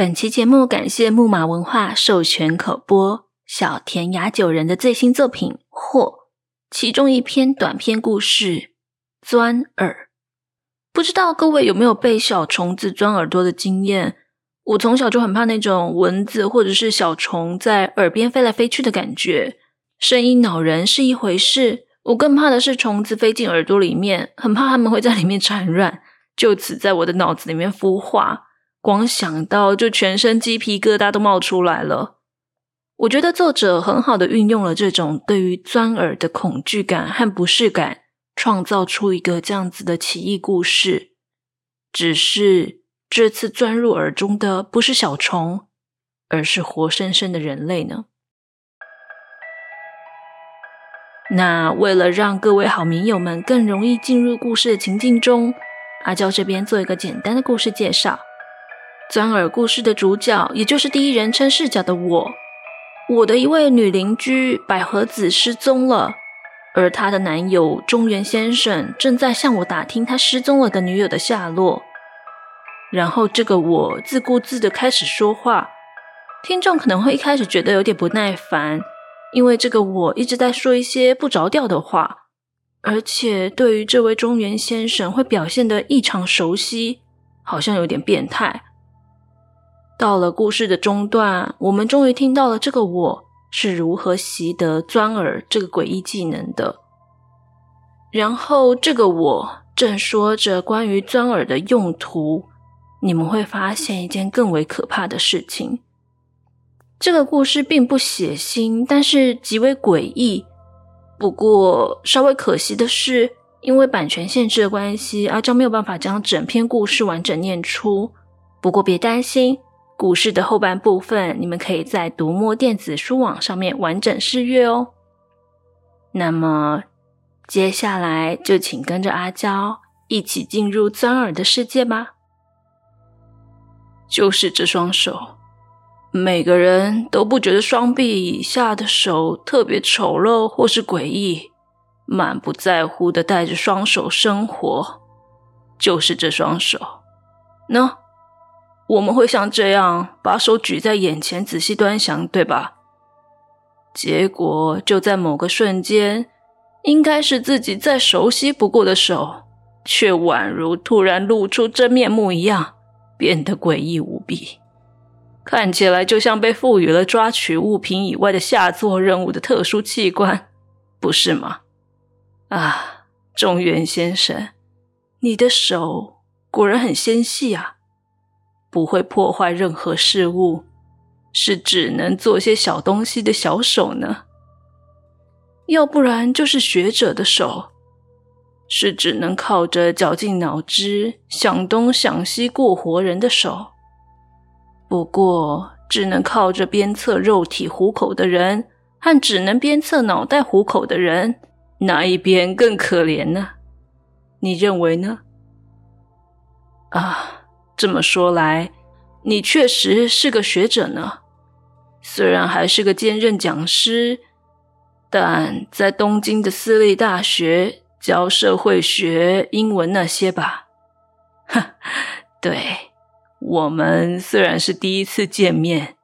本期节目感谢木马文化授权口播小田雅久人的最新作品《祸》，其中一篇短篇故事《钻耳》。不知道各位有没有被小虫子钻耳朵的经验？我从小就很怕那种蚊子或者是小虫在耳边飞来飞去的感觉，声音恼人是一回事，我更怕的是虫子飞进耳朵里面，很怕它们会在里面产卵，就此在我的脑子里面孵化。光想到就全身鸡皮疙瘩都冒出来了。我觉得作者很好的运用了这种对于钻耳的恐惧感和不适感，创造出一个这样子的奇异故事。只是这次钻入耳中的不是小虫，而是活生生的人类呢。那为了让各位好迷友们更容易进入故事的情境中，阿娇这边做一个简单的故事介绍。钻耳故事的主角，也就是第一人称视角的我，我的一位女邻居百合子失踪了，而她的男友中原先生正在向我打听他失踪了的女友的下落。然后这个我自顾自的开始说话，听众可能会一开始觉得有点不耐烦，因为这个我一直在说一些不着调的话，而且对于这位中原先生会表现得异常熟悉，好像有点变态。到了故事的中段，我们终于听到了这个我是如何习得钻耳这个诡异技能的。然后，这个我正说着关于钻耳的用途，你们会发现一件更为可怕的事情。这个故事并不血腥，但是极为诡异。不过，稍微可惜的是，因为版权限制的关系，阿娇没有办法将整篇故事完整念出。不过，别担心。故事的后半部分，你们可以在读墨电子书网上面完整试阅哦。那么，接下来就请跟着阿娇一起进入钻耳的世界吧。就是这双手，每个人都不觉得双臂以下的手特别丑陋或是诡异，满不在乎的带着双手生活。就是这双手，喏。我们会像这样把手举在眼前，仔细端详，对吧？结果就在某个瞬间，应该是自己再熟悉不过的手，却宛如突然露出真面目一样，变得诡异无比，看起来就像被赋予了抓取物品以外的下作任务的特殊器官，不是吗？啊，中原先生，你的手果然很纤细啊！不会破坏任何事物，是只能做些小东西的小手呢？要不然就是学者的手，是只能靠着绞尽脑汁想东想西过活人的手。不过，只能靠着鞭策肉体糊口的人，和只能鞭策脑袋糊口的人，哪一边更可怜呢？你认为呢？啊。这么说来，你确实是个学者呢。虽然还是个兼任讲师，但在东京的私立大学教社会学、英文那些吧。哈，对，我们虽然是第一次见面，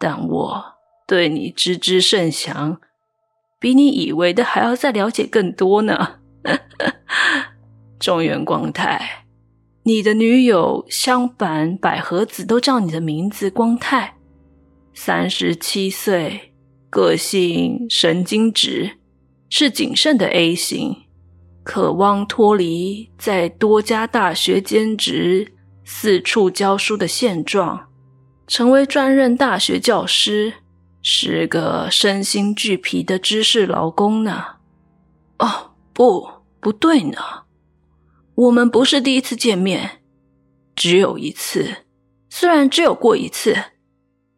但我对你知之甚详，比你以为的还要再了解更多呢。中原光太。你的女友香坂百合子都叫你的名字光太，三十七岁，个性神经质，是谨慎的 A 型，渴望脱离在多家大学兼职、四处教书的现状，成为专任大学教师，是个身心俱疲的知识劳工呢。哦，不，不对呢。我们不是第一次见面，只有一次。虽然只有过一次，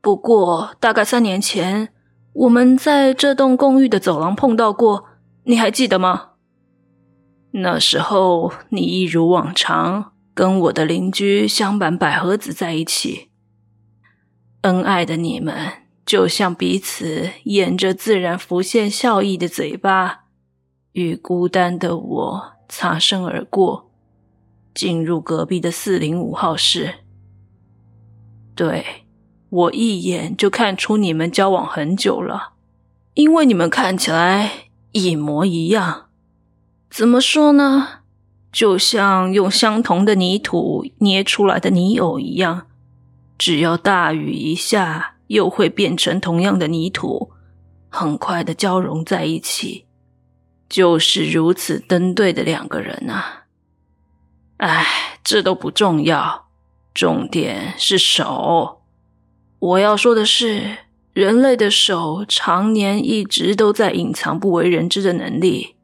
不过大概三年前，我们在这栋公寓的走廊碰到过，你还记得吗？那时候你一如往常跟我的邻居香坂百合子在一起，恩爱的你们就像彼此沿着自然浮现笑意的嘴巴，与孤单的我擦身而过。进入隔壁的四零五号室。对，我一眼就看出你们交往很久了，因为你们看起来一模一样。怎么说呢？就像用相同的泥土捏出来的泥偶一样，只要大雨一下，又会变成同样的泥土，很快的交融在一起。就是如此登对的两个人啊！哎，这都不重要，重点是手。我要说的是，人类的手常年一直都在隐藏不为人知的能力，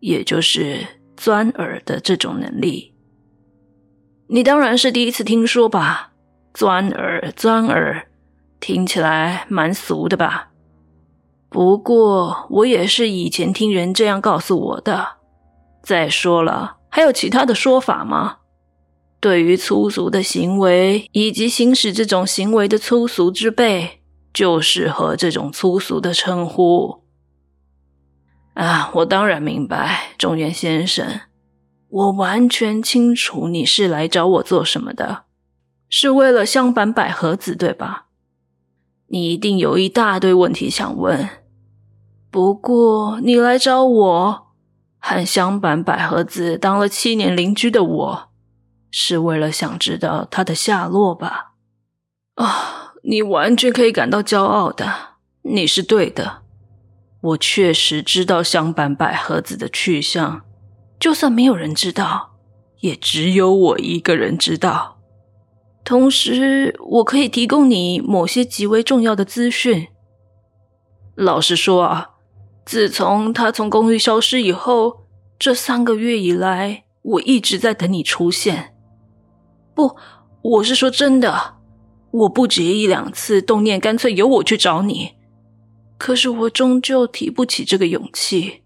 也就是。钻耳的这种能力，你当然是第一次听说吧？钻耳，钻耳，听起来蛮俗的吧？不过我也是以前听人这样告诉我的。再说了，还有其他的说法吗？对于粗俗的行为以及行使这种行为的粗俗之辈，就适合这种粗俗的称呼。啊，我当然明白，中原先生，我完全清楚你是来找我做什么的，是为了香坂百合子，对吧？你一定有一大堆问题想问。不过，你来找我，和香坂百合子当了七年邻居的我，是为了想知道她的下落吧？啊，你完全可以感到骄傲的，你是对的。我确实知道香坂百合子的去向，就算没有人知道，也只有我一个人知道。同时，我可以提供你某些极为重要的资讯。老实说啊，自从他从公寓消失以后，这三个月以来，我一直在等你出现。不，我是说真的，我不止一两次动念，干脆由我去找你。可是我终究提不起这个勇气，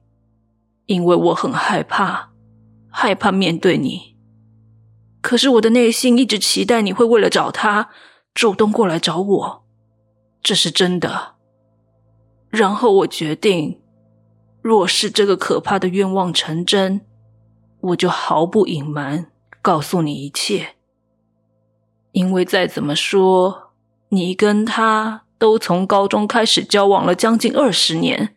因为我很害怕，害怕面对你。可是我的内心一直期待你会为了找他，主动过来找我，这是真的。然后我决定，若是这个可怕的愿望成真，我就毫不隐瞒，告诉你一切。因为再怎么说，你跟他。都从高中开始交往了将近二十年，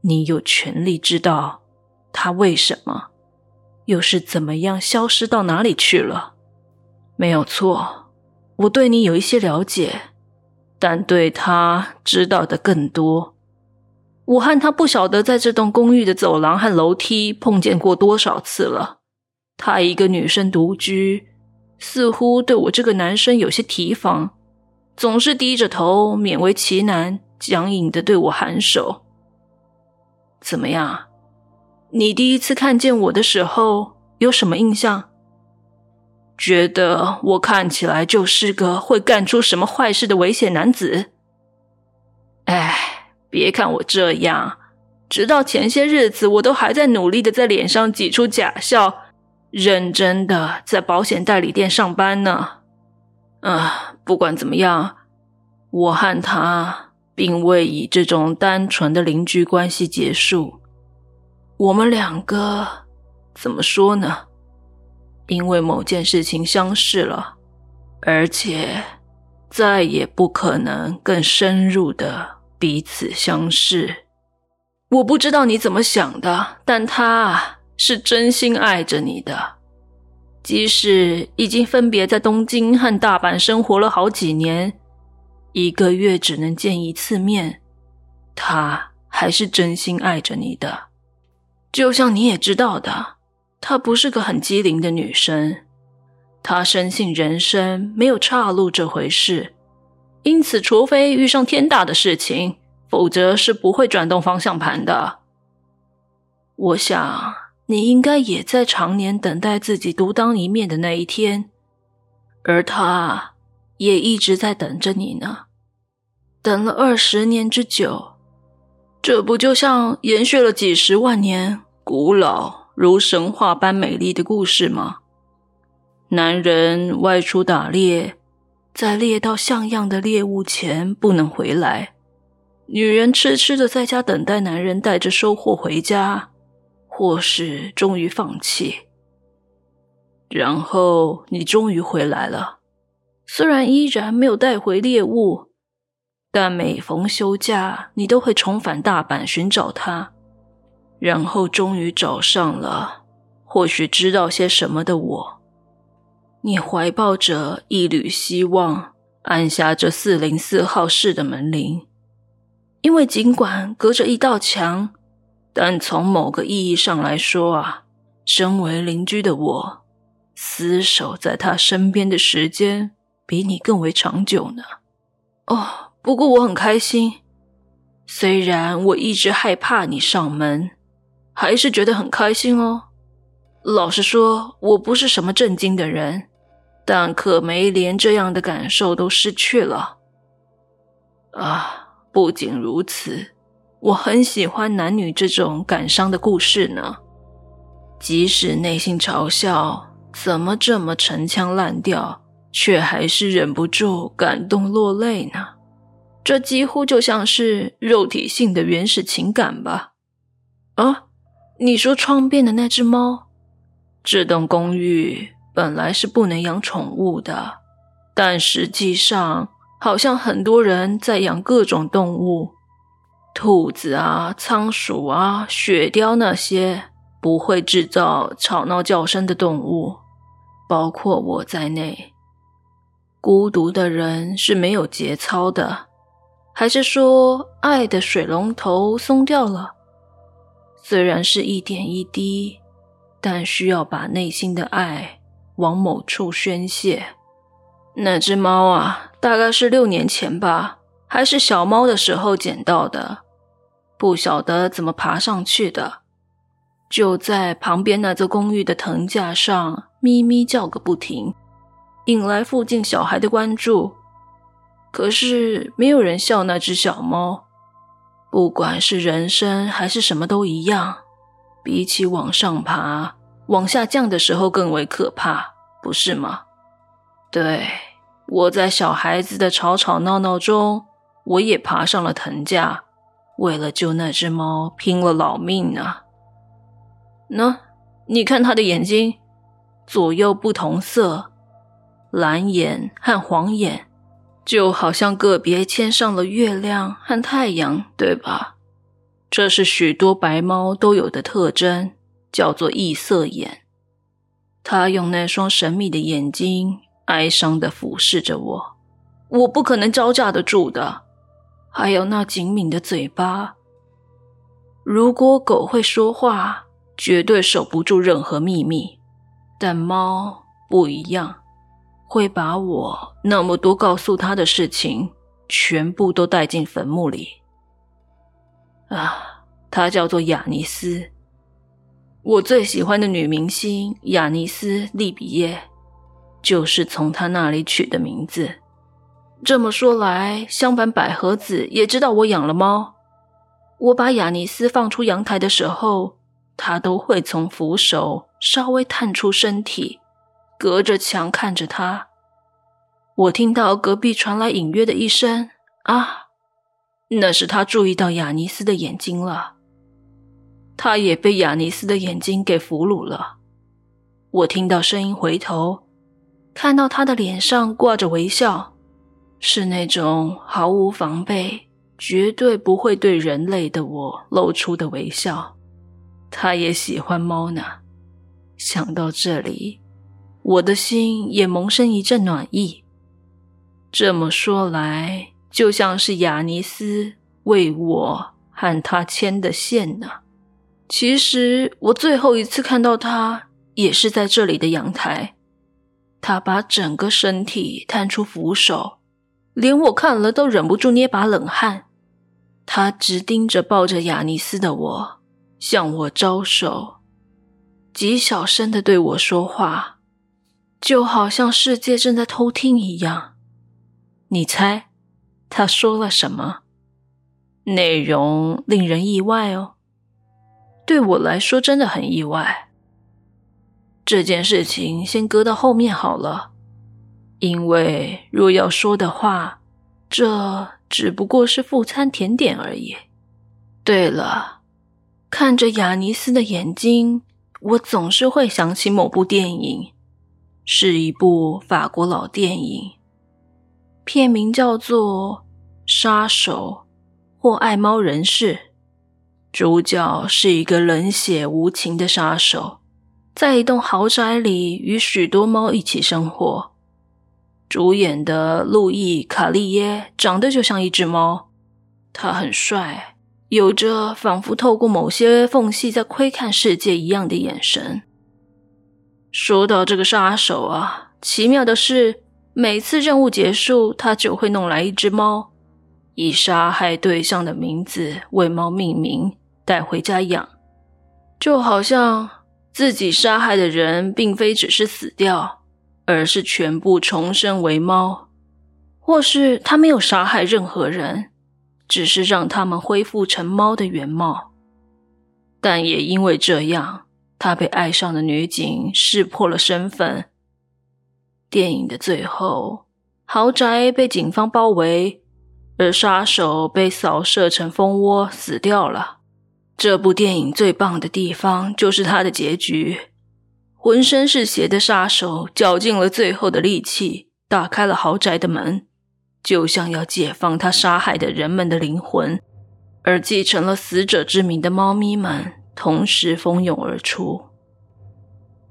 你有权利知道他为什么，又是怎么样消失到哪里去了？没有错，我对你有一些了解，但对他知道的更多。我和他不晓得在这栋公寓的走廊和楼梯碰见过多少次了。他一个女生独居，似乎对我这个男生有些提防。总是低着头，勉为其难，僵硬的对我颔首。怎么样？你第一次看见我的时候有什么印象？觉得我看起来就是个会干出什么坏事的危险男子？哎，别看我这样，直到前些日子，我都还在努力的在脸上挤出假笑，认真的在保险代理店上班呢。啊，不管怎么样，我和他并未以这种单纯的邻居关系结束。我们两个怎么说呢？因为某件事情相识了，而且再也不可能更深入的彼此相视。我不知道你怎么想的，但他是真心爱着你的。即使已经分别在东京和大阪生活了好几年，一个月只能见一次面，他还是真心爱着你的。就像你也知道的，她不是个很机灵的女生，她深信人生没有岔路这回事，因此除非遇上天大的事情，否则是不会转动方向盘的。我想。你应该也在常年等待自己独当一面的那一天，而他也一直在等着你呢，等了二十年之久，这不就像延续了几十万年、古老如神话般美丽的故事吗？男人外出打猎，在猎到像样的猎物前不能回来，女人痴痴的在家等待男人带着收获回家。或是终于放弃，然后你终于回来了，虽然依然没有带回猎物，但每逢休假，你都会重返大阪寻找它，然后终于找上了，或许知道些什么的我。你怀抱着一缕希望，按下这四零四号室的门铃，因为尽管隔着一道墙，但从某个意义上来说啊，身为邻居的我。厮守在他身边的时间比你更为长久呢。哦，不过我很开心，虽然我一直害怕你上门，还是觉得很开心哦。老实说，我不是什么正经的人，但可没连这样的感受都失去了。啊，不仅如此，我很喜欢男女这种感伤的故事呢，即使内心嘲笑。怎么这么陈腔滥调，却还是忍不住感动落泪呢？这几乎就像是肉体性的原始情感吧？啊，你说窗边的那只猫？这栋公寓本来是不能养宠物的，但实际上好像很多人在养各种动物，兔子啊、仓鼠啊、雪貂那些不会制造吵闹叫声的动物。包括我在内，孤独的人是没有节操的，还是说爱的水龙头松掉了？虽然是一点一滴，但需要把内心的爱往某处宣泄。那只猫啊，大概是六年前吧，还是小猫的时候捡到的，不晓得怎么爬上去的。就在旁边那座公寓的藤架上，咪咪叫个不停，引来附近小孩的关注。可是没有人笑那只小猫。不管是人生还是什么都一样，比起往上爬，往下降的时候更为可怕，不是吗？对，我在小孩子的吵吵闹闹中，我也爬上了藤架，为了救那只猫，拼了老命呢。喏，你看它的眼睛，左右不同色，蓝眼和黄眼，就好像个别牵上了月亮和太阳，对吧？这是许多白猫都有的特征，叫做异色眼。他用那双神秘的眼睛，哀伤的俯视着我，我不可能招架得住的。还有那紧抿的嘴巴，如果狗会说话。绝对守不住任何秘密，但猫不一样，会把我那么多告诉他的事情全部都带进坟墓里。啊，他叫做雅尼斯，我最喜欢的女明星雅尼斯·利比耶，就是从她那里取的名字。这么说来，相反百合子也知道我养了猫。我把雅尼斯放出阳台的时候。他都会从扶手稍微探出身体，隔着墙看着他。我听到隔壁传来隐约的一声“啊”，那是他注意到雅尼斯的眼睛了。他也被雅尼斯的眼睛给俘虏了。我听到声音，回头看到他的脸上挂着微笑，是那种毫无防备、绝对不会对人类的我露出的微笑。他也喜欢猫呢。想到这里，我的心也萌生一阵暖意。这么说来，就像是雅尼斯为我和他牵的线呢。其实我最后一次看到他，也是在这里的阳台。他把整个身体探出扶手，连我看了都忍不住捏把冷汗。他直盯着抱着雅尼斯的我。向我招手，极小声的对我说话，就好像世界正在偷听一样。你猜他说了什么？内容令人意外哦。对我来说真的很意外。这件事情先搁到后面好了，因为若要说的话，这只不过是副餐甜点而已。对了。看着雅尼斯的眼睛，我总是会想起某部电影，是一部法国老电影，片名叫做《杀手》或《爱猫人士》。主角是一个冷血无情的杀手，在一栋豪宅里与许多猫一起生活。主演的路易·卡利耶长得就像一只猫，他很帅，有着仿佛透过某些缝隙在窥看世界一样的眼神。说到这个杀手啊，奇妙的是，每次任务结束，他就会弄来一只猫，以杀害对象的名字为猫命名，带回家养，就好像自己杀害的人并非只是死掉，而是全部重生为猫，或是他没有杀害任何人，只是让他们恢复成猫的原貌。但也因为这样，他被爱上的女警识破了身份。电影的最后，豪宅被警方包围，而杀手被扫射成蜂窝死掉了。这部电影最棒的地方就是它的结局，浑身是血的杀手绞尽了最后的力气，打开了豪宅的门，就像要解放他杀害的人们的灵魂。而继承了死者之名的猫咪们同时蜂拥而出，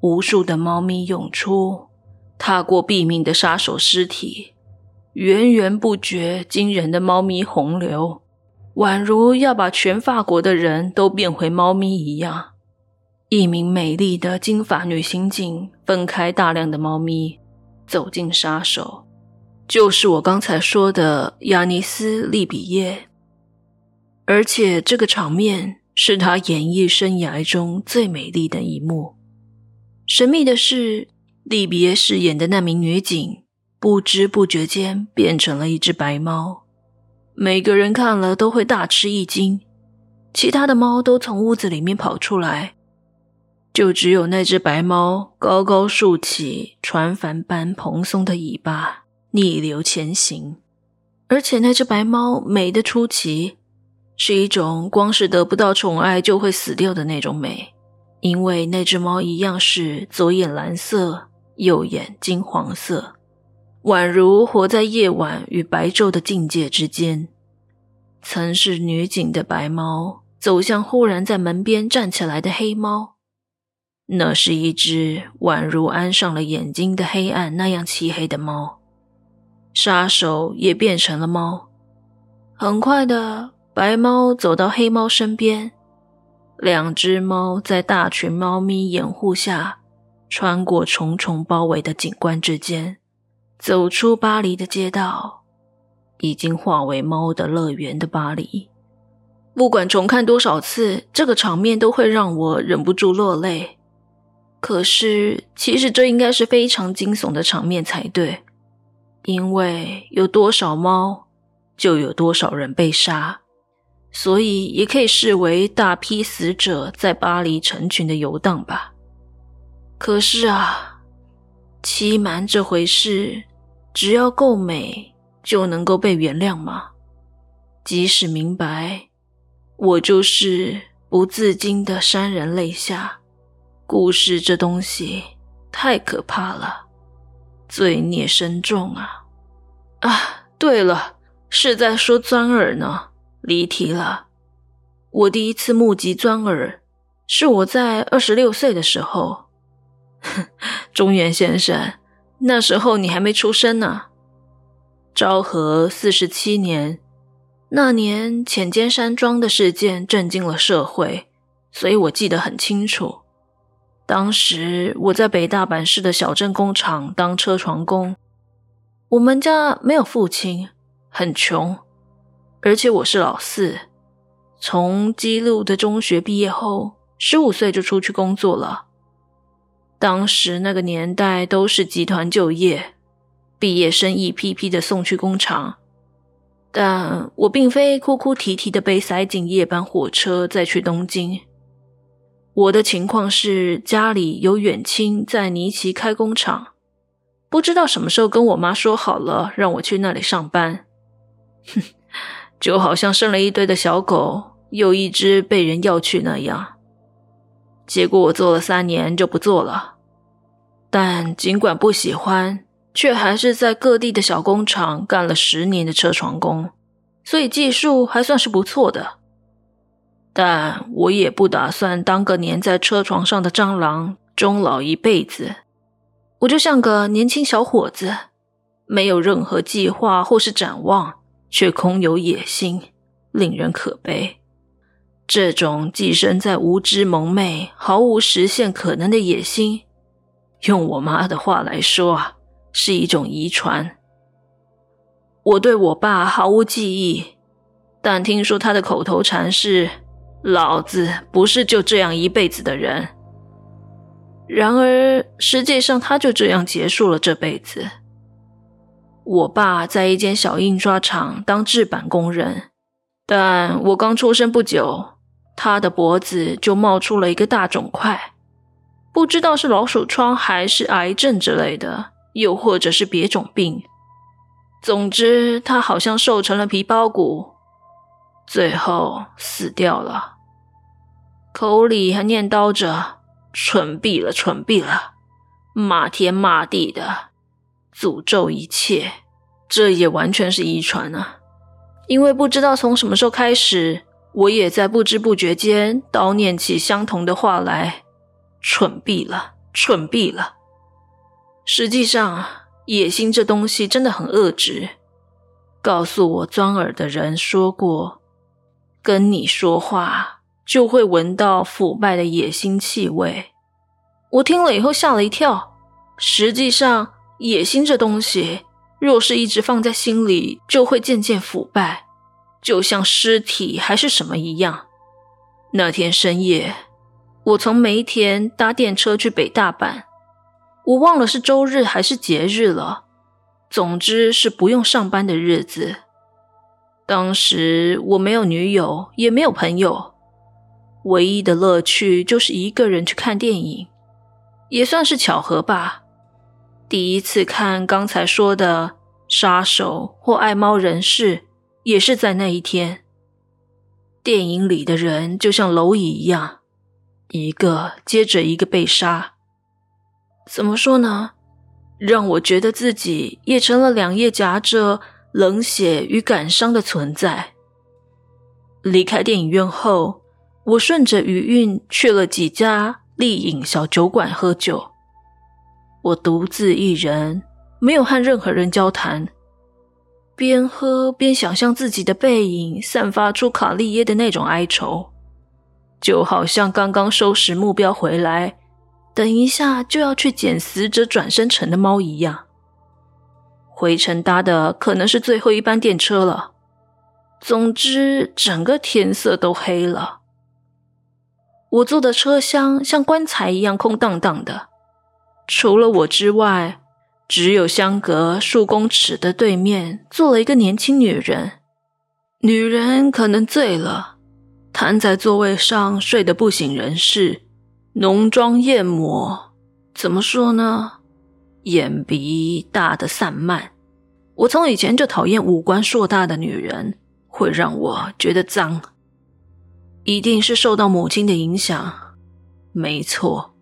无数的猫咪涌出。踏过毙命的杀手尸体，源源不绝、惊人的猫咪洪流，宛如要把全法国的人都变回猫咪一样。一名美丽的金发女刑警分开大量的猫咪，走进杀手，就是我刚才说的亚尼斯·利比耶。而且这个场面是他演艺生涯中最美丽的一幕。神秘的是。利比耶饰演的那名女警，不知不觉间变成了一只白猫，每个人看了都会大吃一惊。其他的猫都从屋子里面跑出来，就只有那只白猫高高竖起船帆般蓬松的尾巴，逆流前行。而且那只白猫美得出奇，是一种光是得不到宠爱就会死掉的那种美，因为那只猫一样是左眼蓝色。右眼金黄色，宛如活在夜晚与白昼的境界之间。曾是女警的白猫走向忽然在门边站起来的黑猫，那是一只宛如安上了眼睛的黑暗那样漆黑的猫。杀手也变成了猫。很快的，白猫走到黑猫身边，两只猫在大群猫咪掩护下。穿过重重包围的景观之间，走出巴黎的街道，已经化为猫的乐园的巴黎。不管重看多少次，这个场面都会让我忍不住落泪。可是，其实这应该是非常惊悚的场面才对，因为有多少猫，就有多少人被杀，所以也可以视为大批死者在巴黎成群的游荡吧。可是啊，欺瞒这回事，只要够美就能够被原谅吗？即使明白，我就是不自禁的潸然泪下。故事这东西太可怕了，罪孽深重啊！啊，对了，是在说钻耳呢，离题了。我第一次目击钻耳，是我在二十六岁的时候。哼 中原先生，那时候你还没出生呢。昭和四十七年，那年浅间山庄的事件震惊了社会，所以我记得很清楚。当时我在北大阪市的小镇工厂当车床工，我们家没有父亲，很穷，而且我是老四。从基路的中学毕业后，十五岁就出去工作了。当时那个年代都是集团就业，毕业生一批批的送去工厂，但我并非哭哭啼啼的被塞进夜班火车再去东京。我的情况是家里有远亲在尼奇开工厂，不知道什么时候跟我妈说好了让我去那里上班，哼，就好像生了一堆的小狗，有一只被人要去那样。结果我做了三年就不做了，但尽管不喜欢，却还是在各地的小工厂干了十年的车床工，所以技术还算是不错的。但我也不打算当个粘在车床上的蟑螂，终老一辈子。我就像个年轻小伙子，没有任何计划或是展望，却空有野心，令人可悲。这种寄生在无知蒙昧、毫无实现可能的野心，用我妈的话来说啊，是一种遗传。我对我爸毫无记忆，但听说他的口头禅是“老子不是就这样一辈子的人”。然而，实际上他就这样结束了这辈子。我爸在一间小印刷厂当制版工人，但我刚出生不久。他的脖子就冒出了一个大肿块，不知道是老鼠疮还是癌症之类的，又或者是别种病。总之，他好像瘦成了皮包骨，最后死掉了。口里还念叨着“蠢毙了，蠢毙了”，骂天骂地的，诅咒一切。这也完全是遗传啊，因为不知道从什么时候开始。我也在不知不觉间叨念起相同的话来，蠢毙了，蠢毙了。实际上，野心这东西真的很恶质。告诉我钻耳的人说过，跟你说话就会闻到腐败的野心气味。我听了以后吓了一跳。实际上，野心这东西，若是一直放在心里，就会渐渐腐败。就像尸体还是什么一样。那天深夜，我从梅田搭电车去北大阪，我忘了是周日还是节日了。总之是不用上班的日子。当时我没有女友，也没有朋友，唯一的乐趣就是一个人去看电影，也算是巧合吧。第一次看刚才说的杀手或爱猫人士。也是在那一天，电影里的人就像蝼蚁一样，一个接着一个被杀。怎么说呢？让我觉得自己也成了两页夹着冷血与感伤的存在。离开电影院后，我顺着余韵去了几家丽影小酒馆喝酒。我独自一人，没有和任何人交谈。边喝边想象自己的背影，散发出卡利耶的那种哀愁，就好像刚刚收拾目标回来，等一下就要去捡死者转生成的猫一样。回程搭的可能是最后一班电车了。总之，整个天色都黑了。我坐的车厢像棺材一样空荡荡的，除了我之外。只有相隔数公尺的对面坐了一个年轻女人，女人可能醉了，瘫在座位上睡得不省人事，浓妆艳抹，怎么说呢？眼鼻大的散漫。我从以前就讨厌五官硕大的女人，会让我觉得脏。一定是受到母亲的影响。没错，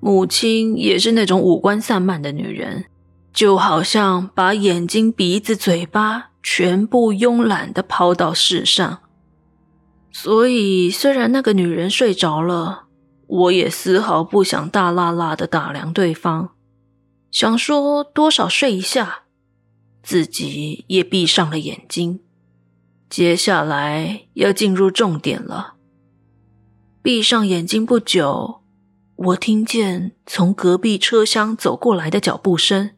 母亲也是那种五官散漫的女人。就好像把眼睛、鼻子、嘴巴全部慵懒地抛到世上，所以虽然那个女人睡着了，我也丝毫不想大剌剌的打量对方，想说多少睡一下，自己也闭上了眼睛。接下来要进入重点了。闭上眼睛不久，我听见从隔壁车厢走过来的脚步声。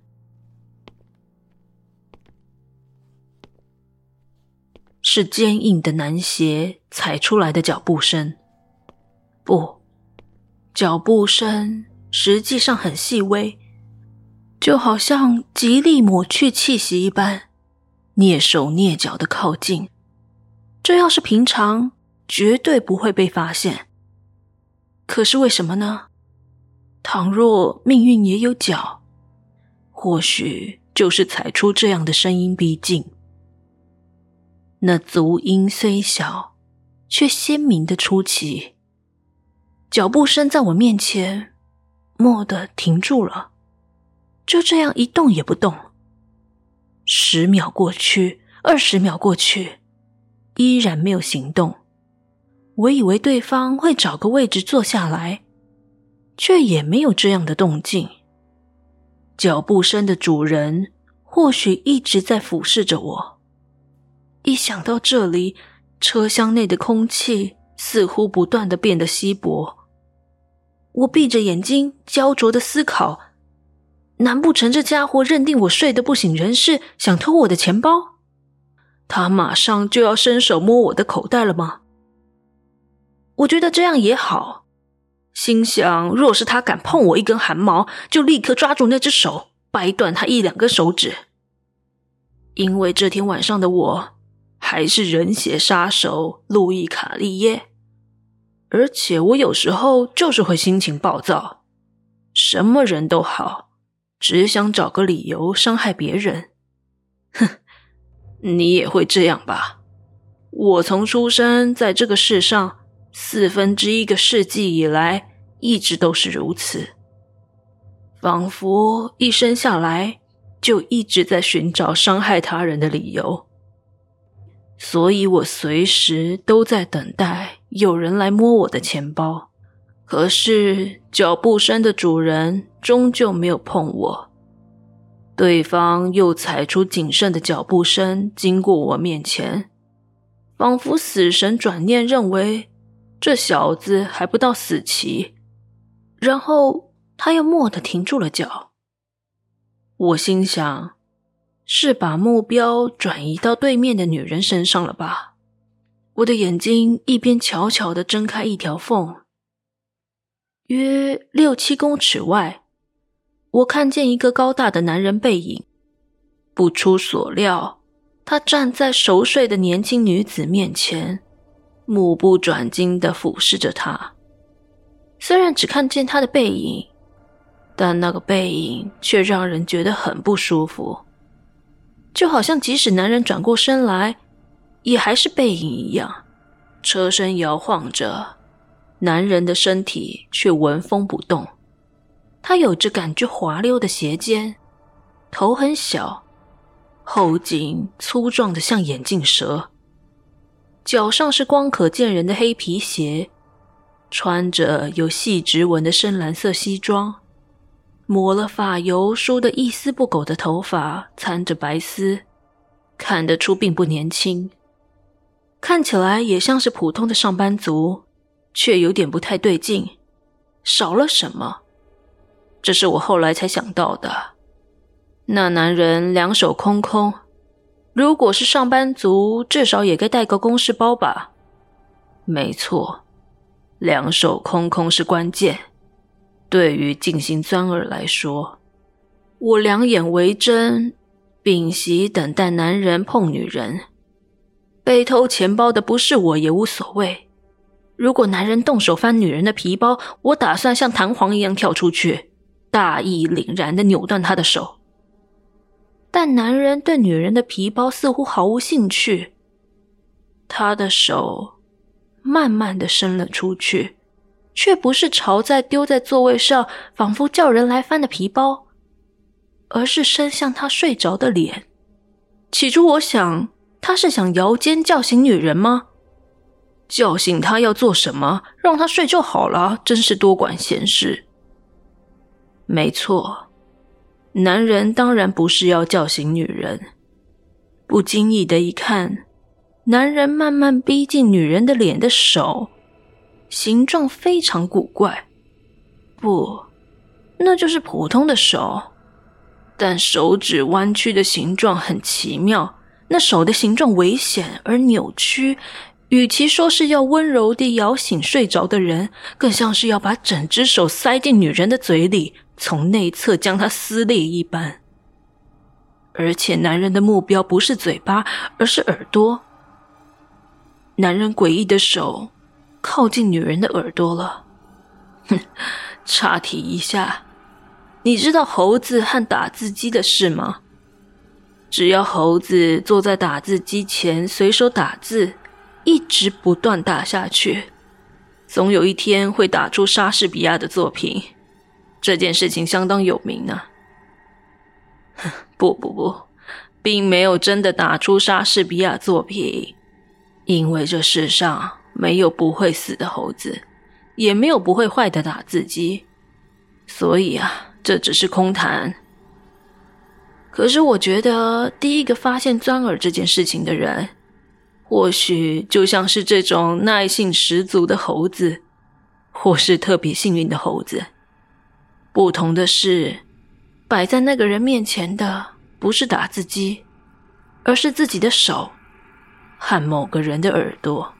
是坚硬的男鞋踩出来的脚步声，不，脚步声实际上很细微，就好像极力抹去气息一般，蹑手蹑脚的靠近。这要是平常，绝对不会被发现。可是为什么呢？倘若命运也有脚，或许就是踩出这样的声音逼近。那足音虽小，却鲜明的出奇。脚步声在我面前，蓦地停住了。就这样一动也不动。十秒过去，二十秒过去，依然没有行动。我以为对方会找个位置坐下来，却也没有这样的动静。脚步声的主人或许一直在俯视着我。一想到这里，车厢内的空气似乎不断的变得稀薄。我闭着眼睛，焦灼的思考：难不成这家伙认定我睡得不省人事，想偷我的钱包？他马上就要伸手摸我的口袋了吗？我觉得这样也好，心想：若是他敢碰我一根汗毛，就立刻抓住那只手，掰断他一两根手指。因为这天晚上的我还是人血杀手路易卡利耶，而且我有时候就是会心情暴躁，什么人都好，只想找个理由伤害别人。哼，你也会这样吧？我从出生在这个世上。四分之一个世纪以来，一直都是如此，仿佛一生下来就一直在寻找伤害他人的理由，所以我随时都在等待有人来摸我的钱包。可是脚步声的主人终究没有碰我，对方又踩出谨慎的脚步声经过我面前，仿佛死神转念认为。这小子还不到死期，然后他又蓦地停住了脚。我心想，是把目标转移到对面的女人身上了吧？我的眼睛一边悄悄的睁开一条缝，约六七公尺外，我看见一个高大的男人背影。不出所料，他站在熟睡的年轻女子面前。目不转睛的俯视着她，虽然只看见他的背影，但那个背影却让人觉得很不舒服，就好像即使男人转过身来，也还是背影一样。车身摇晃着，男人的身体却纹风不动。他有着感觉滑溜的斜肩，头很小，后颈粗壮的像眼镜蛇。脚上是光可见人的黑皮鞋，穿着有细直纹的深蓝色西装，抹了发油梳得一丝不苟的头发掺着白丝，看得出并不年轻，看起来也像是普通的上班族，却有点不太对劲，少了什么？这是我后来才想到的。那男人两手空空。如果是上班族，至少也该带个公事包吧？没错，两手空空是关键。对于进行钻耳来说，我两眼为真，屏息等待男人碰女人。被偷钱包的不是我也无所谓。如果男人动手翻女人的皮包，我打算像弹簧一样跳出去，大义凛然的扭断他的手。但男人对女人的皮包似乎毫无兴趣，他的手慢慢的伸了出去，却不是朝在丢在座位上，仿佛叫人来翻的皮包，而是伸向他睡着的脸。起初我想，他是想摇肩叫醒女人吗？叫醒他要做什么？让他睡就好了，真是多管闲事。没错。男人当然不是要叫醒女人，不经意的一看，男人慢慢逼近女人的脸的手，形状非常古怪。不，那就是普通的手，但手指弯曲的形状很奇妙。那手的形状危险而扭曲，与其说是要温柔地摇醒睡着的人，更像是要把整只手塞进女人的嘴里。从内侧将它撕裂一般，而且男人的目标不是嘴巴，而是耳朵。男人诡异的手靠近女人的耳朵了。哼，岔题一下，你知道猴子和打字机的事吗？只要猴子坐在打字机前随手打字，一直不断打下去，总有一天会打出莎士比亚的作品。这件事情相当有名呢。不不不，并没有真的打出莎士比亚作品，因为这世上没有不会死的猴子，也没有不会坏的打字机，所以啊，这只是空谈。可是我觉得，第一个发现钻耳这件事情的人，或许就像是这种耐性十足的猴子，或是特别幸运的猴子。不同的是，摆在那个人面前的不是打字机，而是自己的手和某个人的耳朵。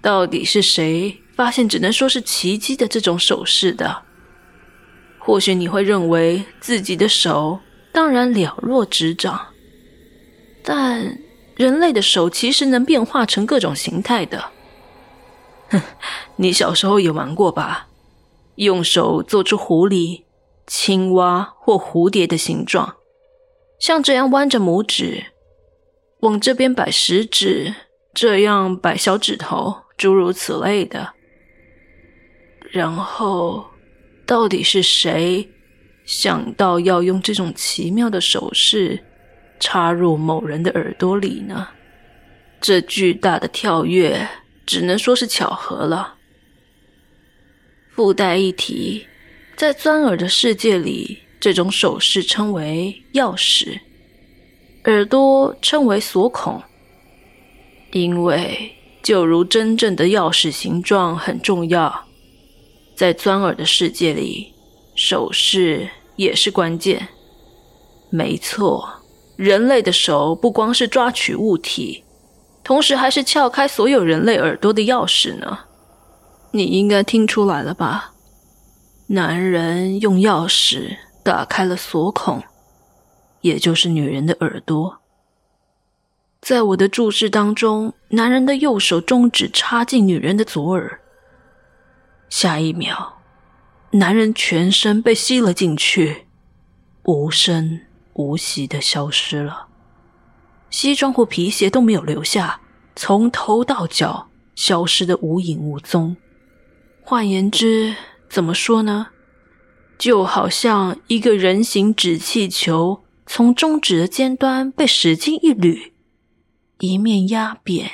到底是谁发现只能说是奇迹的这种手势的？或许你会认为自己的手当然了若指掌，但人类的手其实能变化成各种形态的。哼，你小时候也玩过吧？用手做出狐狸、青蛙或蝴蝶的形状，像这样弯着拇指，往这边摆食指，这样摆小指头，诸如此类的。然后，到底是谁想到要用这种奇妙的手势插入某人的耳朵里呢？这巨大的跳跃，只能说是巧合了。附带一提，在钻耳的世界里，这种手势称为钥匙，耳朵称为锁孔。因为就如真正的钥匙形状很重要，在钻耳的世界里，手势也是关键。没错，人类的手不光是抓取物体，同时还是撬开所有人类耳朵的钥匙呢。你应该听出来了吧？男人用钥匙打开了锁孔，也就是女人的耳朵。在我的注视当中，男人的右手中指插进女人的左耳，下一秒，男人全身被吸了进去，无声无息的消失了，西装或皮鞋都没有留下，从头到脚消失的无影无踪。换言之，怎么说呢？就好像一个人形纸气球从中指的尖端被使劲一捋，一面压扁，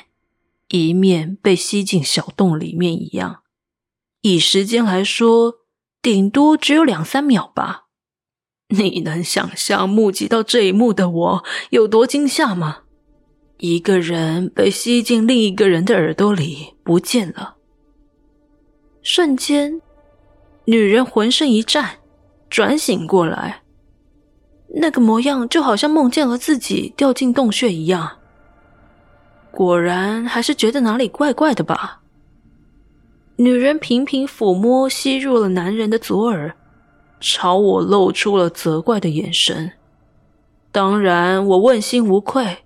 一面被吸进小洞里面一样。以时间来说，顶多只有两三秒吧。你能想象目击到这一幕的我有多惊吓吗？一个人被吸进另一个人的耳朵里，不见了。瞬间，女人浑身一颤，转醒过来，那个模样就好像梦见了自己掉进洞穴一样。果然还是觉得哪里怪怪的吧？女人频频抚摸，吸入了男人的左耳，朝我露出了责怪的眼神。当然，我问心无愧，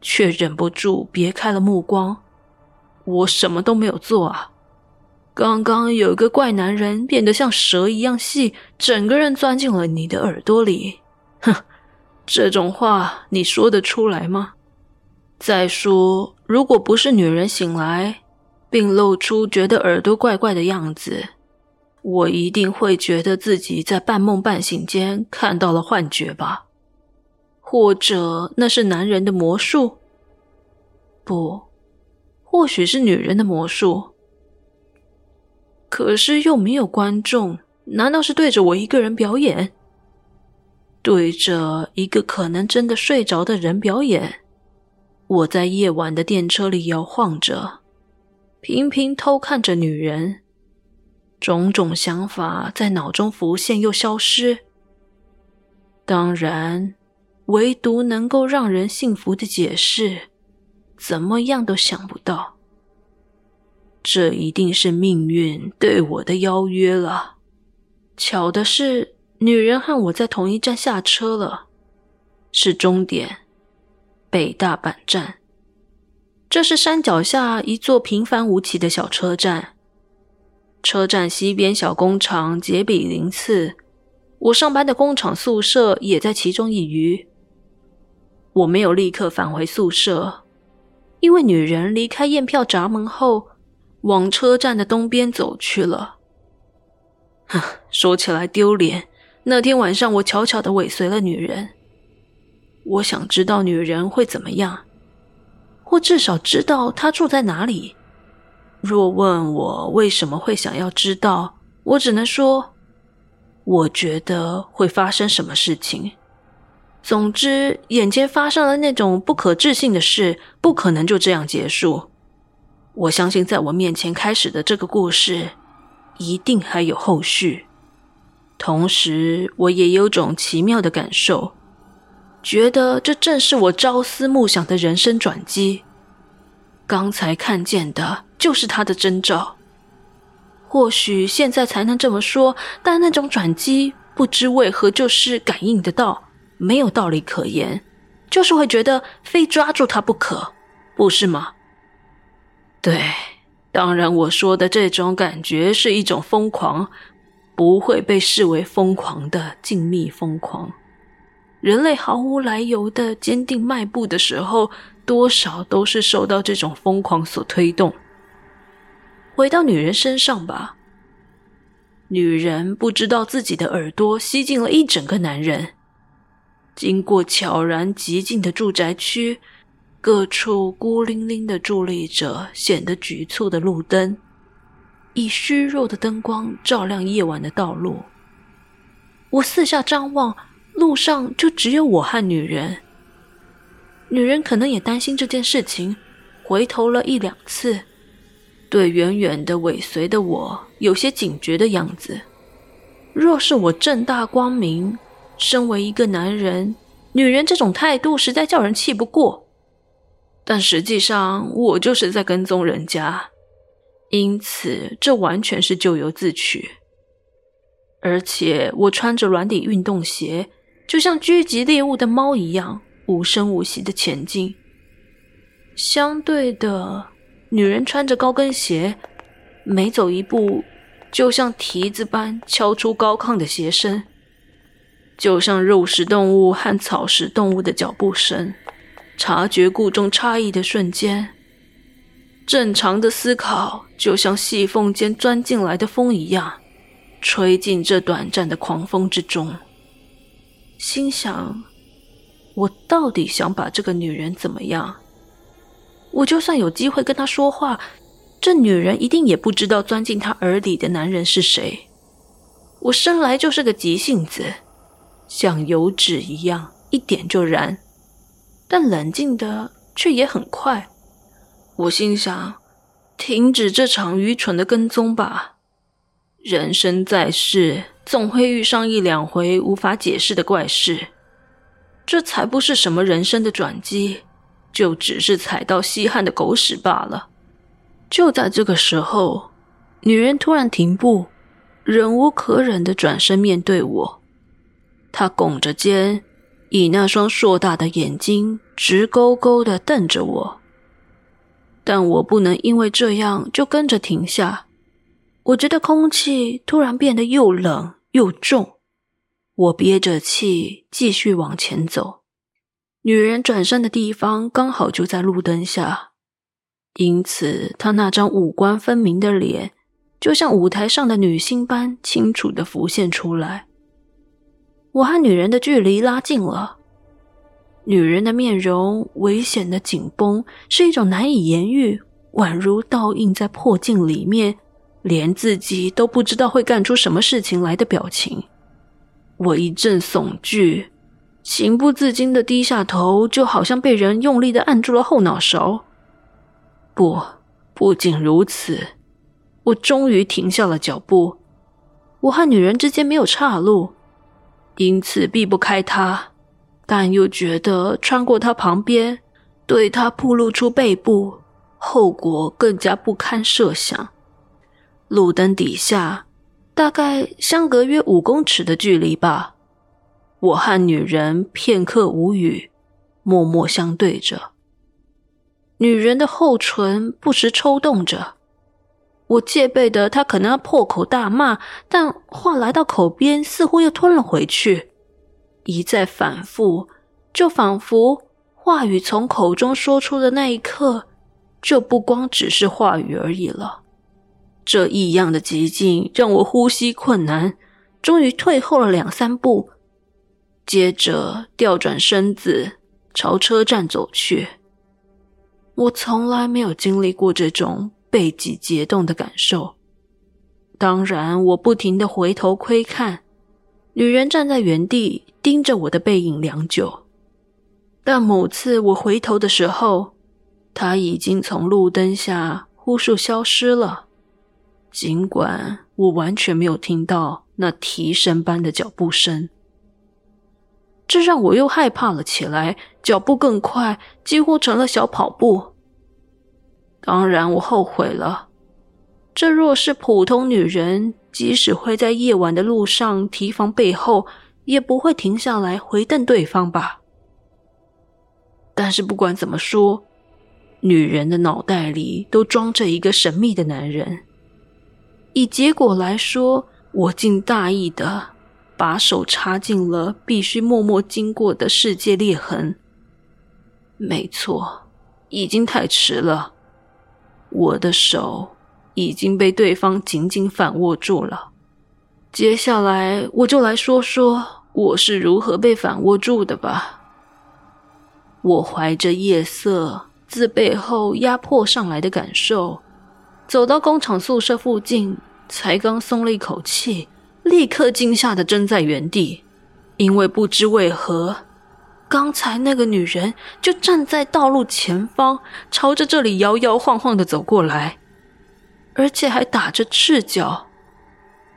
却忍不住别开了目光。我什么都没有做啊。刚刚有一个怪男人变得像蛇一样细，整个人钻进了你的耳朵里。哼，这种话你说得出来吗？再说，如果不是女人醒来，并露出觉得耳朵怪怪的样子，我一定会觉得自己在半梦半醒间看到了幻觉吧？或者那是男人的魔术？不，或许是女人的魔术。可是又没有观众，难道是对着我一个人表演？对着一个可能真的睡着的人表演？我在夜晚的电车里摇晃着，频频偷看着女人，种种想法在脑中浮现又消失。当然，唯独能够让人信服的解释，怎么样都想不到。这一定是命运对我的邀约了。巧的是，女人和我在同一站下车了，是终点——北大阪站。这是山脚下一座平凡无奇的小车站。车站西边小工厂杰比林次，我上班的工厂宿舍也在其中一隅。我没有立刻返回宿舍，因为女人离开验票闸门后。往车站的东边走去了。说起来丢脸，那天晚上，我悄悄的尾随了女人。我想知道女人会怎么样，或至少知道她住在哪里。若问我为什么会想要知道，我只能说，我觉得会发生什么事情。总之，眼前发生了那种不可置信的事，不可能就这样结束。我相信，在我面前开始的这个故事，一定还有后续。同时，我也有种奇妙的感受，觉得这正是我朝思暮想的人生转机。刚才看见的就是他的征兆。或许现在才能这么说，但那种转机不知为何就是感应得到。没有道理可言，就是会觉得非抓住他不可，不是吗？对，当然我说的这种感觉是一种疯狂，不会被视为疯狂的静谧疯狂。人类毫无来由的坚定迈步的时候，多少都是受到这种疯狂所推动。回到女人身上吧，女人不知道自己的耳朵吸进了一整个男人。经过悄然寂静的住宅区，各处孤零零的伫立着显得局促的路灯，以虚弱的灯光照亮夜晚的道路。我四下张望，路上就只有我和女人。女人可能也担心这件事情，回头了一两次，对远远的尾随的我有些警觉的样子。若是我正大光明，身为一个男人，女人这种态度实在叫人气不过。但实际上，我就是在跟踪人家，因此这完全是咎由自取。而且我穿着软底运动鞋，就像狙击猎物的猫一样，无声无息的前进。相对的，女人穿着高跟鞋，每走一步，就像蹄子般敲出高亢的鞋声。就像肉食动物和草食动物的脚步声，察觉顾中差异的瞬间，正常的思考就像细缝间钻进来的风一样，吹进这短暂的狂风之中。心想：我到底想把这个女人怎么样？我就算有机会跟她说话，这女人一定也不知道钻进她耳里的男人是谁。我生来就是个急性子。像油脂一样，一点就燃，但冷静的却也很快。我心想：停止这场愚蠢的跟踪吧。人生在世，总会遇上一两回无法解释的怪事，这才不是什么人生的转机，就只是踩到稀罕的狗屎罢了。就在这个时候，女人突然停步，忍无可忍的转身面对我。他拱着肩，以那双硕大的眼睛直勾勾地瞪着我。但我不能因为这样就跟着停下。我觉得空气突然变得又冷又重。我憋着气继续往前走。女人转身的地方刚好就在路灯下，因此她那张五官分明的脸，就像舞台上的女星般清楚地浮现出来。我和女人的距离拉近了，女人的面容危险的紧绷，是一种难以言喻，宛如倒映在破镜里面，连自己都不知道会干出什么事情来的表情。我一阵悚惧，情不自禁的低下头，就好像被人用力的按住了后脑勺。不，不仅如此，我终于停下了脚步。我和女人之间没有岔路。因此避不开他，但又觉得穿过他旁边，对他暴露出背部，后果更加不堪设想。路灯底下，大概相隔约五公尺的距离吧。我和女人片刻无语，默默相对着。女人的后唇不时抽动着。我戒备的她可能要破口大骂，但话来到口边，似乎又吞了回去。一再反复，就仿佛话语从口中说出的那一刻，就不光只是话语而已了。这异样的寂静让我呼吸困难，终于退后了两三步，接着调转身子朝车站走去。我从来没有经历过这种背脊结冻的感受。当然，我不停的回头窥看，女人站在原地盯着我的背影良久。但某次我回头的时候，她已经从路灯下忽数消失了。尽管我完全没有听到那提神般的脚步声，这让我又害怕了起来，脚步更快，几乎成了小跑步。当然，我后悔了。这若是普通女人，即使会在夜晚的路上提防背后，也不会停下来回瞪对方吧。但是不管怎么说，女人的脑袋里都装着一个神秘的男人。以结果来说，我竟大意的把手插进了必须默默经过的世界裂痕。没错，已经太迟了，我的手。已经被对方紧紧反握住了。接下来，我就来说说我是如何被反握住的吧。我怀着夜色自背后压迫上来的感受，走到工厂宿舍附近，才刚松了一口气，立刻惊吓的怔在原地，因为不知为何，刚才那个女人就站在道路前方，朝着这里摇摇晃晃的走过来。而且还打着赤脚，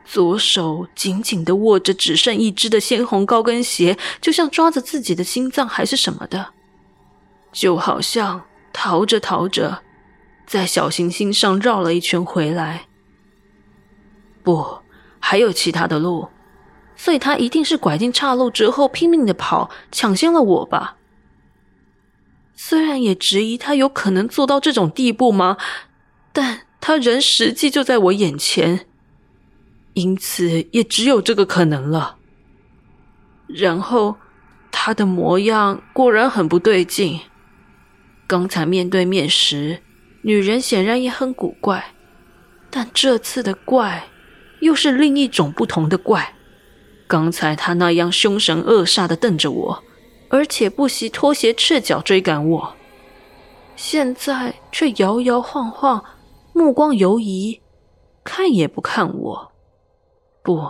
左手紧紧的握着只剩一只的鲜红高跟鞋，就像抓着自己的心脏还是什么的，就好像逃着逃着，在小行星上绕了一圈回来。不，还有其他的路，所以他一定是拐进岔路之后拼命的跑，抢先了我吧？虽然也质疑他有可能做到这种地步吗？但。他人实际就在我眼前，因此也只有这个可能了。然后，他的模样果然很不对劲。刚才面对面时，女人显然也很古怪，但这次的怪又是另一种不同的怪。刚才他那样凶神恶煞的瞪着我，而且不惜脱鞋赤脚追赶我，现在却摇摇晃晃。目光游移，看也不看我。不，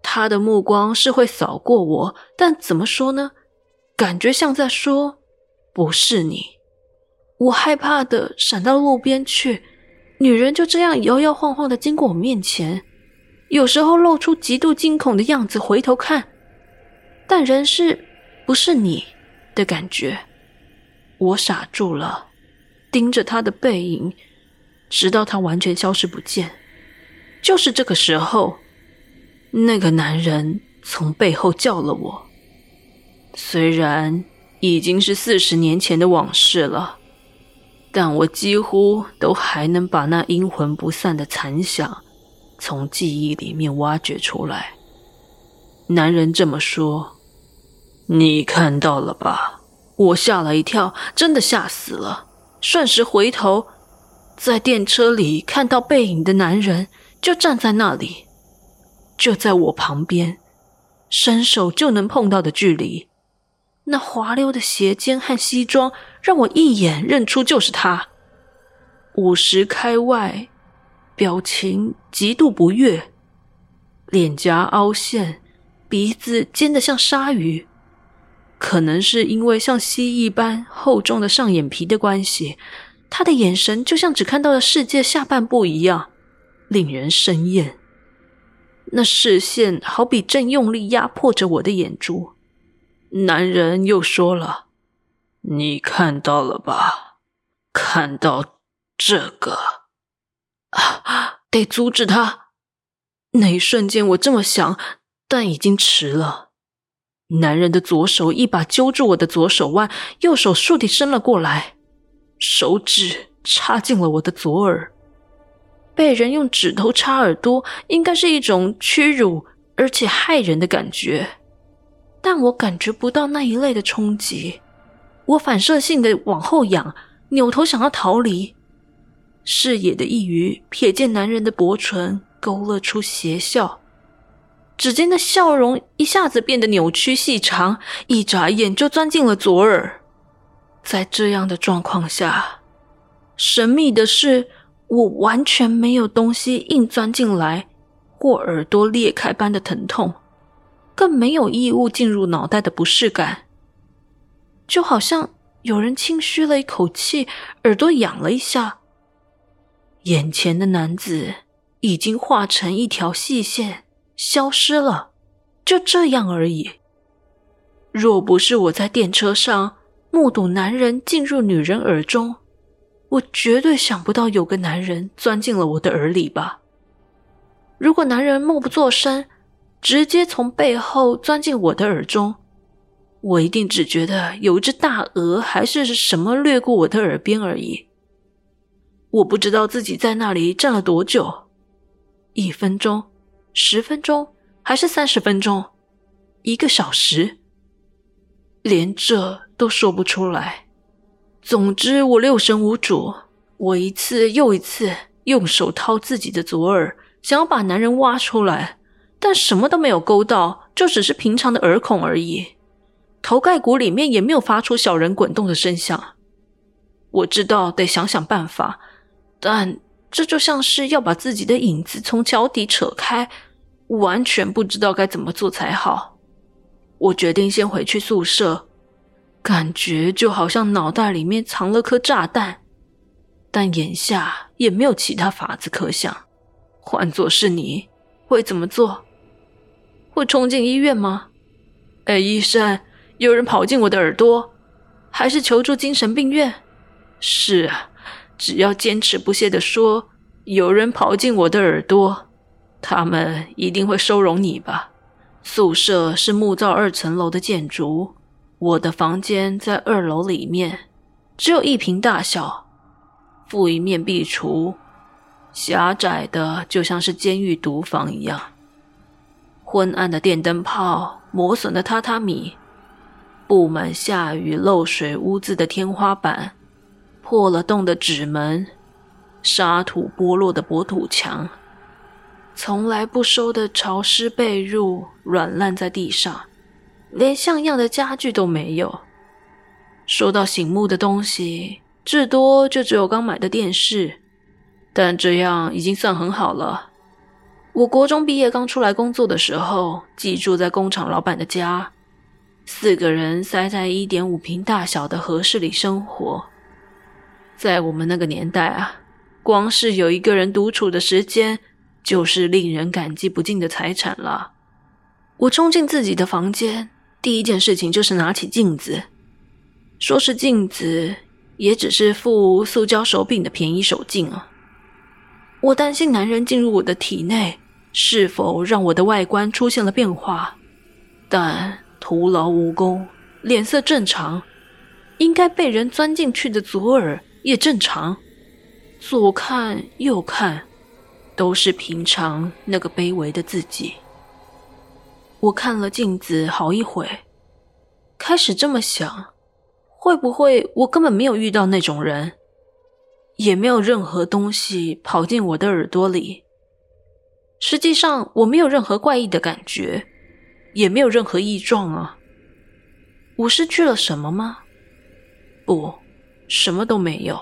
他的目光是会扫过我，但怎么说呢？感觉像在说：“不是你。”我害怕的闪到路边去。女人就这样摇摇晃晃的经过我面前，有时候露出极度惊恐的样子，回头看，但仍是“不是你”的感觉。我傻住了，盯着他的背影。直到他完全消失不见，就是这个时候，那个男人从背后叫了我。虽然已经是四十年前的往事了，但我几乎都还能把那阴魂不散的残响从记忆里面挖掘出来。男人这么说：“你看到了吧？”我吓了一跳，真的吓死了，瞬时回头。在电车里看到背影的男人就站在那里，就在我旁边，伸手就能碰到的距离。那滑溜的鞋尖和西装让我一眼认出就是他。五十开外，表情极度不悦，脸颊凹陷，鼻子尖得像鲨鱼。可能是因为像蜥蜴般厚重的上眼皮的关系。他的眼神就像只看到了世界下半部一样，令人生厌。那视线好比正用力压迫着我的眼珠。男人又说了：“你看到了吧？看到这个啊，得阻止他。”那一瞬间我这么想，但已经迟了。男人的左手一把揪住我的左手腕，右手竖地伸了过来。手指插进了我的左耳，被人用指头插耳朵，应该是一种屈辱而且害人的感觉，但我感觉不到那一类的冲击。我反射性的往后仰，扭头想要逃离，视野的一隅瞥见男人的薄唇勾勒出邪笑，只见那笑容一下子变得扭曲细长，一眨眼就钻进了左耳。在这样的状况下，神秘的是，我完全没有东西硬钻进来，或耳朵裂开般的疼痛，更没有异物进入脑袋的不适感，就好像有人轻嘘了一口气，耳朵痒了一下。眼前的男子已经化成一条细线，消失了，就这样而已。若不是我在电车上目睹男人进入女人耳中，我绝对想不到有个男人钻进了我的耳里吧。如果男人默不作声，直接从背后钻进我的耳中，我一定只觉得有一只大鹅还是什么掠过我的耳边而已。我不知道自己在那里站了多久，一分钟、十分钟，还是三十分钟，一个小时，连这都说不出来。总之，我六神无主。我一次又一次用手掏自己的左耳，想要把男人挖出来，但什么都没有勾到，就只是平常的耳孔而已。头盖骨里面也没有发出小人滚动的声响。我知道得想想办法。但这就像是要把自己的影子从脚底扯开，完全不知道该怎么做才好。我决定先回去宿舍，感觉就好像脑袋里面藏了颗炸弹。但眼下也没有其他法子可想。换作是你，会怎么做？会冲进医院吗？哎，医生，有人跑进我的耳朵，还是求助精神病院？是啊。只要坚持不懈地说，有人跑进我的耳朵，他们一定会收容你吧。宿舍是木造二层楼的建筑，我的房间在二楼里面，只有一平大小，负一面壁橱，狭窄的就像是监狱毒房一样。昏暗的电灯泡，磨损的榻榻米，布满下雨漏水污渍的天花板。破了洞的纸门，沙土剥落的薄土墙，从来不收的潮湿被褥软烂在地上，连像样的家具都没有。说到醒目的东西，至多就只有刚买的电视，但这样已经算很好了。我国中毕业刚出来工作的时候，寄住在工厂老板的家，四个人塞在一点五平大小的和室里生活。在我们那个年代啊，光是有一个人独处的时间，就是令人感激不尽的财产了。我冲进自己的房间，第一件事情就是拿起镜子。说是镜子，也只是副塑胶手柄的便宜手镜啊。我担心男人进入我的体内，是否让我的外观出现了变化，但徒劳无功，脸色正常，应该被人钻进去的左耳。也正常，左看右看，都是平常那个卑微的自己。我看了镜子好一会，开始这么想：会不会我根本没有遇到那种人，也没有任何东西跑进我的耳朵里？实际上，我没有任何怪异的感觉，也没有任何异状啊。我失去了什么吗？不。什么都没有。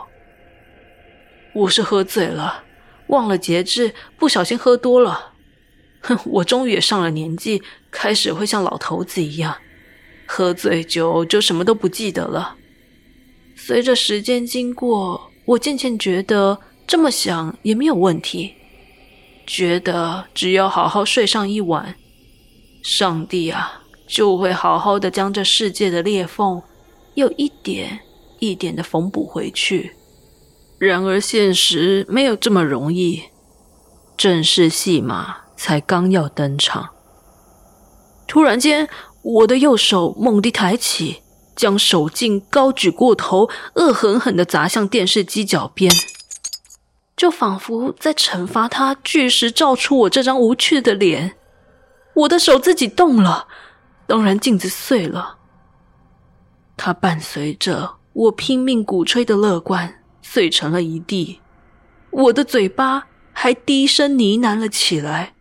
我是喝醉了，忘了节制，不小心喝多了。哼，我终于也上了年纪，开始会像老头子一样，喝醉酒就什么都不记得了。随着时间经过，我渐渐觉得这么想也没有问题，觉得只要好好睡上一晚，上帝啊，就会好好的将这世界的裂缝有一点。一点的缝补回去。然而现实没有这么容易，正式戏码才刚要登场。突然间，我的右手猛地抬起，将手镜高举过头，恶狠狠地砸向电视机脚边，就仿佛在惩罚他据实照出我这张无趣的脸。我的手自己动了，当然镜子碎了。它伴随着。我拼命鼓吹的乐观碎成了一地，我的嘴巴还低声呢喃了起来。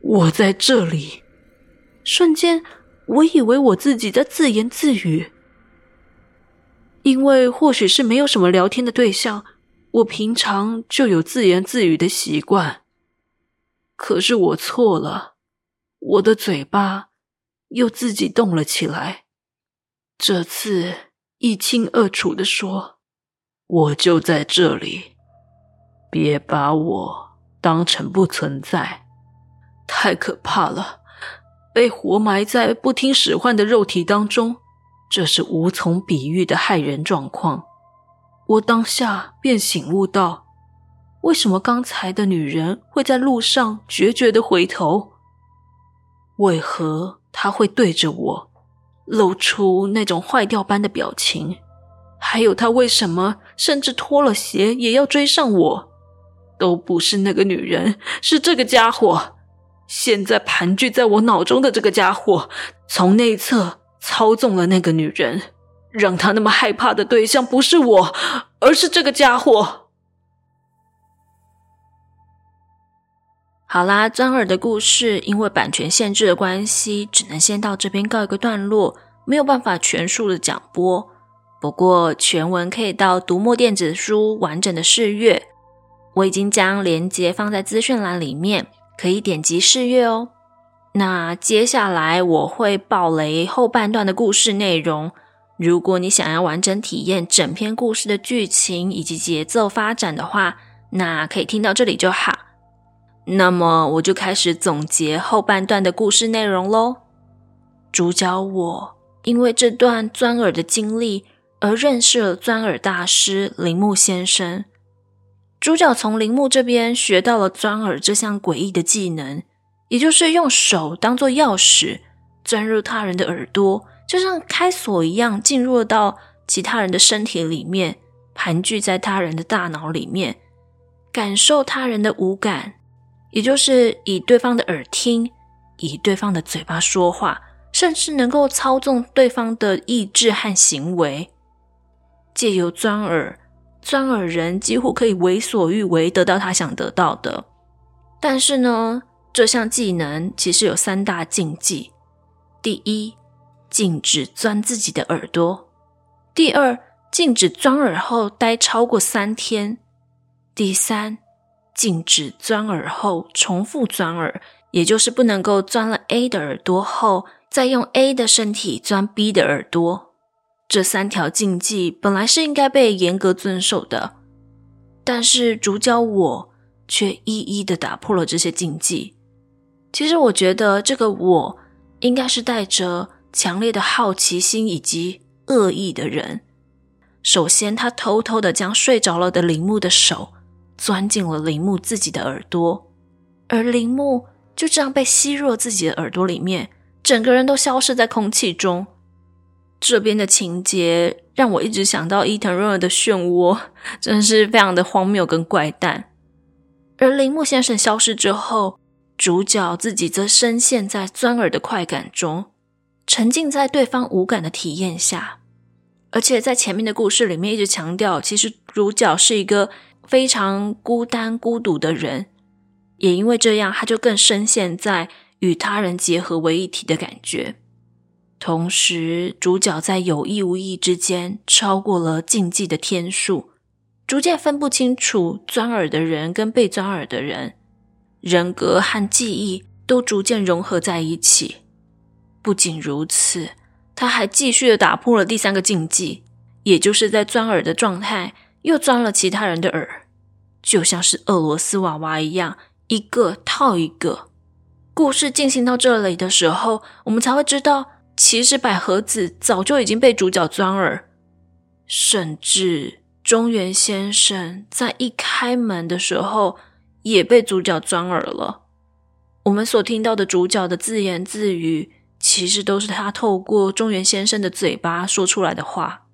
我在这里。瞬间，我以为我自己在自言自语，因为或许是没有什么聊天的对象，我平常就有自言自语的习惯。可是我错了，我的嘴巴又自己动了起来。这次一清二楚地说：“我就在这里，别把我当成不存在。”太可怕了，被活埋在不听使唤的肉体当中，这是无从比喻的骇人状况。我当下便醒悟到，为什么刚才的女人会在路上决绝的回头？为何她会对着我露出那种坏掉般的表情？还有她为什么甚至脱了鞋也要追上我？都不是那个女人，是这个家伙。现在盘踞在我脑中的这个家伙，从内侧操纵了那个女人，让他那么害怕的对象不是我，而是这个家伙。好啦，钻耳的故事因为版权限制的关系，只能先到这边告一个段落，没有办法全数的讲播。不过全文可以到读墨电子书完整的试阅，我已经将链接放在资讯栏里面。可以点击试阅哦。那接下来我会爆雷后半段的故事内容。如果你想要完整体验整篇故事的剧情以及节奏发展的话，那可以听到这里就好。那么我就开始总结后半段的故事内容喽。主角我因为这段钻耳的经历而认识了钻耳大师铃木先生。主角从铃木这边学到了钻耳这项诡异的技能，也就是用手当做钥匙钻入他人的耳朵，就像开锁一样，进入到其他人的身体里面，盘踞在他人的大脑里面，感受他人的五感，也就是以对方的耳听，以对方的嘴巴说话，甚至能够操纵对方的意志和行为，借由钻耳。钻耳人几乎可以为所欲为，得到他想得到的。但是呢，这项技能其实有三大禁忌：第一，禁止钻自己的耳朵；第二，禁止钻耳后待超过三天；第三，禁止钻耳后重复钻耳，也就是不能够钻了 A 的耳朵后，再用 A 的身体钻 B 的耳朵。这三条禁忌本来是应该被严格遵守的，但是主角我却一一的打破了这些禁忌。其实我觉得这个我应该是带着强烈的好奇心以及恶意的人。首先，他偷偷的将睡着了的铃木的手钻进了铃木自己的耳朵，而铃木就这样被吸入了自己的耳朵里面，整个人都消失在空气中。这边的情节让我一直想到伊藤润二的漩涡，真是非常的荒谬跟怪诞。而铃木先生消失之后，主角自己则深陷在钻耳的快感中，沉浸在对方无感的体验下。而且在前面的故事里面一直强调，其实主角是一个非常孤单孤独的人，也因为这样，他就更深陷在与他人结合为一体的感觉。同时，主角在有意无意之间超过了禁忌的天数，逐渐分不清楚钻耳的人跟被钻耳的人，人格和记忆都逐渐融合在一起。不仅如此，他还继续的打破了第三个禁忌，也就是在钻耳的状态又钻了其他人的耳，就像是俄罗斯娃娃一样，一个套一个。故事进行到这里的时候，我们才会知道。其实百合子早就已经被主角钻耳，甚至中原先生在一开门的时候也被主角钻耳了。我们所听到的主角的自言自语，其实都是他透过中原先生的嘴巴说出来的话。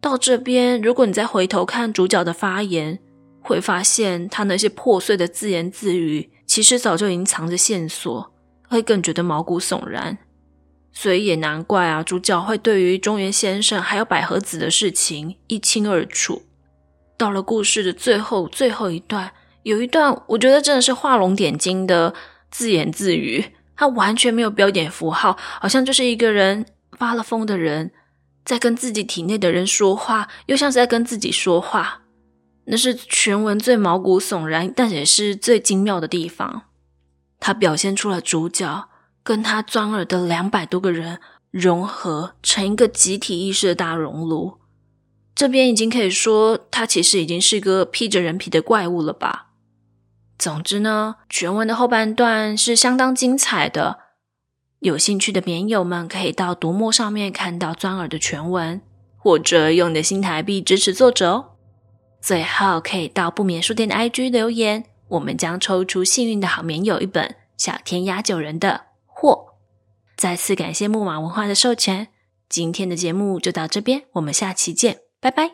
到这边，如果你再回头看主角的发言，会发现他那些破碎的自言自语，其实早就已经藏着线索，会更觉得毛骨悚然。所以也难怪啊，主角会对于中原先生还有百合子的事情一清二楚。到了故事的最后最后一段，有一段我觉得真的是画龙点睛的，自言自语，他完全没有标点符号，好像就是一个人发了疯的人，在跟自己体内的人说话，又像是在跟自己说话。那是全文最毛骨悚然，但也是最精妙的地方。他表现出了主角跟他钻耳的两百多个人融合成一个集体意识的大熔炉。这边已经可以说，他其实已经是个披着人皮的怪物了吧？总之呢，全文的后半段是相当精彩的。有兴趣的绵友们可以到读墨上面看到钻耳的全文，或者用你的新台币支持作者哦。最后可以到不眠书店的 IG 留言，我们将抽出幸运的好棉友一本《小天涯九人》的货。再次感谢木马文化的授权，今天的节目就到这边，我们下期见，拜拜。